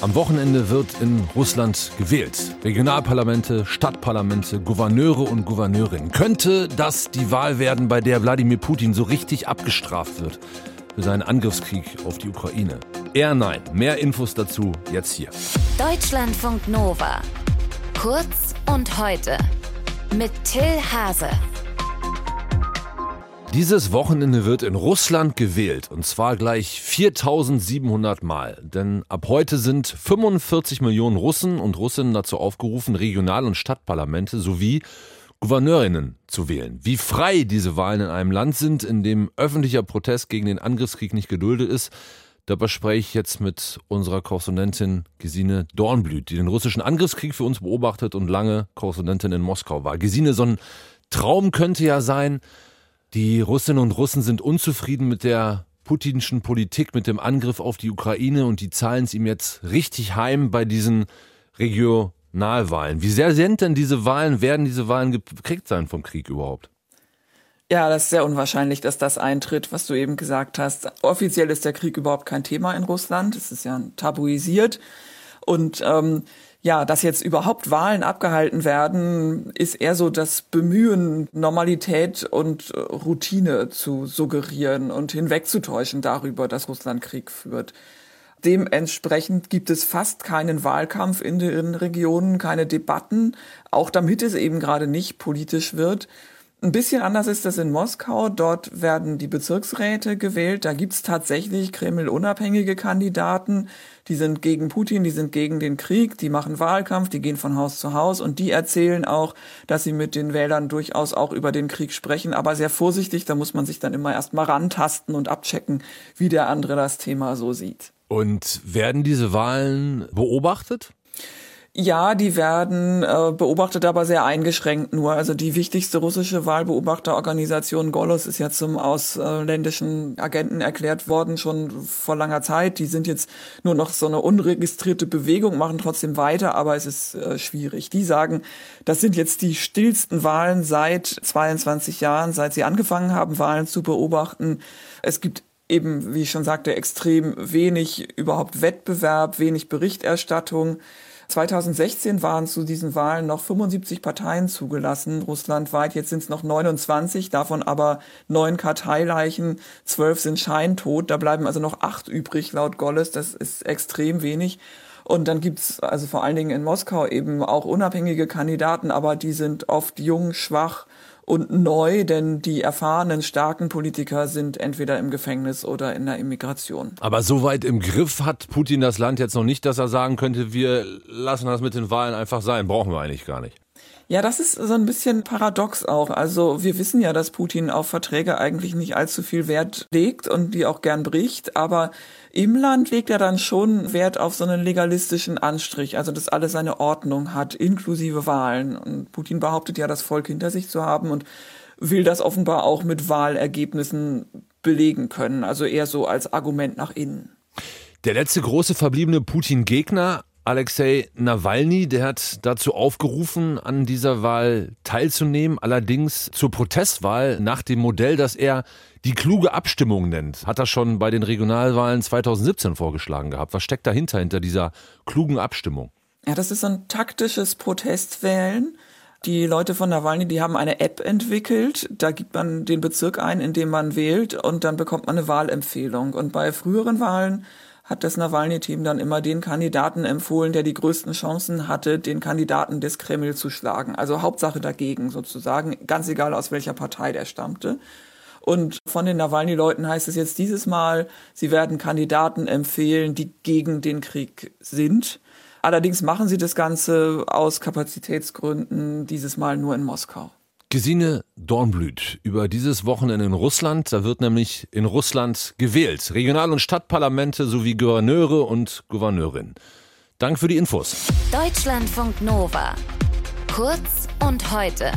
Am Wochenende wird in Russland gewählt. Regionalparlamente, Stadtparlamente, Gouverneure und Gouverneurinnen. Könnte das die Wahl werden, bei der Wladimir Putin so richtig abgestraft wird für seinen Angriffskrieg auf die Ukraine? Eher nein. Mehr Infos dazu jetzt hier. Deutschlandfunk Nova. Kurz und heute. Mit Till Hase. Dieses Wochenende wird in Russland gewählt und zwar gleich 4700 Mal. Denn ab heute sind 45 Millionen Russen und Russinnen dazu aufgerufen, Regional- und Stadtparlamente sowie Gouverneurinnen zu wählen. Wie frei diese Wahlen in einem Land sind, in dem öffentlicher Protest gegen den Angriffskrieg nicht geduldet ist, darüber spreche ich jetzt mit unserer Korrespondentin Gesine Dornblüt, die den russischen Angriffskrieg für uns beobachtet und lange Korrespondentin in Moskau war. Gesine, so ein Traum könnte ja sein, die Russinnen und Russen sind unzufrieden mit der putinschen Politik, mit dem Angriff auf die Ukraine und die zahlen es ihm jetzt richtig heim bei diesen Regionalwahlen. Wie sehr sind denn diese Wahlen, werden diese Wahlen gekriegt sein vom Krieg überhaupt? Ja, das ist sehr unwahrscheinlich, dass das eintritt, was du eben gesagt hast. Offiziell ist der Krieg überhaupt kein Thema in Russland. Es ist ja tabuisiert. Und ähm, ja, dass jetzt überhaupt Wahlen abgehalten werden, ist eher so das Bemühen, Normalität und äh, Routine zu suggerieren und hinwegzutäuschen darüber, dass Russland Krieg führt. Dementsprechend gibt es fast keinen Wahlkampf in den Regionen, keine Debatten, auch damit es eben gerade nicht politisch wird. Ein bisschen anders ist das in Moskau. Dort werden die Bezirksräte gewählt. Da gibt's tatsächlich Kreml-unabhängige Kandidaten. Die sind gegen Putin, die sind gegen den Krieg, die machen Wahlkampf, die gehen von Haus zu Haus und die erzählen auch, dass sie mit den Wählern durchaus auch über den Krieg sprechen, aber sehr vorsichtig. Da muss man sich dann immer erst mal rantasten und abchecken, wie der andere das Thema so sieht. Und werden diese Wahlen beobachtet? Ja, die werden äh, beobachtet, aber sehr eingeschränkt nur. Also die wichtigste russische Wahlbeobachterorganisation Golos ist ja zum ausländischen Agenten erklärt worden, schon vor langer Zeit. Die sind jetzt nur noch so eine unregistrierte Bewegung, machen trotzdem weiter, aber es ist äh, schwierig. Die sagen, das sind jetzt die stillsten Wahlen seit 22 Jahren, seit sie angefangen haben, Wahlen zu beobachten. Es gibt eben, wie ich schon sagte, extrem wenig überhaupt Wettbewerb, wenig Berichterstattung. 2016 waren zu diesen Wahlen noch 75 Parteien zugelassen, russlandweit. Jetzt sind es noch 29, davon aber neun Karteileichen, zwölf sind scheintot. Da bleiben also noch acht übrig laut Golles. Das ist extrem wenig. Und dann gibt's also vor allen Dingen in Moskau eben auch unabhängige Kandidaten, aber die sind oft jung, schwach und neu, denn die erfahrenen, starken Politiker sind entweder im Gefängnis oder in der Immigration. Aber so weit im Griff hat Putin das Land jetzt noch nicht, dass er sagen könnte, wir lassen das mit den Wahlen einfach sein, brauchen wir eigentlich gar nicht. Ja, das ist so ein bisschen paradox auch. Also wir wissen ja, dass Putin auf Verträge eigentlich nicht allzu viel Wert legt und die auch gern bricht, aber im Land legt er dann schon Wert auf so einen legalistischen Anstrich, also dass alles seine Ordnung hat, inklusive Wahlen. Und Putin behauptet ja, das Volk hinter sich zu haben und will das offenbar auch mit Wahlergebnissen belegen können, also eher so als Argument nach innen. Der letzte große verbliebene Putin-Gegner Alexei Nawalny, der hat dazu aufgerufen, an dieser Wahl teilzunehmen, allerdings zur Protestwahl nach dem Modell, das er die kluge Abstimmung nennt. Hat er schon bei den Regionalwahlen 2017 vorgeschlagen gehabt. Was steckt dahinter, hinter dieser klugen Abstimmung? Ja, das ist ein taktisches Protestwählen. Die Leute von Nawalny, die haben eine App entwickelt. Da gibt man den Bezirk ein, in dem man wählt und dann bekommt man eine Wahlempfehlung. Und bei früheren Wahlen hat das Nawalny-Team dann immer den Kandidaten empfohlen, der die größten Chancen hatte, den Kandidaten des Kreml zu schlagen. Also Hauptsache dagegen sozusagen, ganz egal aus welcher Partei der stammte. Und von den Nawalny-Leuten heißt es jetzt dieses Mal, sie werden Kandidaten empfehlen, die gegen den Krieg sind. Allerdings machen sie das Ganze aus Kapazitätsgründen dieses Mal nur in Moskau. Gesine Dornblüt über dieses Wochenende in Russland. Da wird nämlich in Russland gewählt. Regional- und Stadtparlamente sowie Gouverneure und Gouverneurinnen. Dank für die Infos. Deutschlandfunk Nova. Kurz und heute.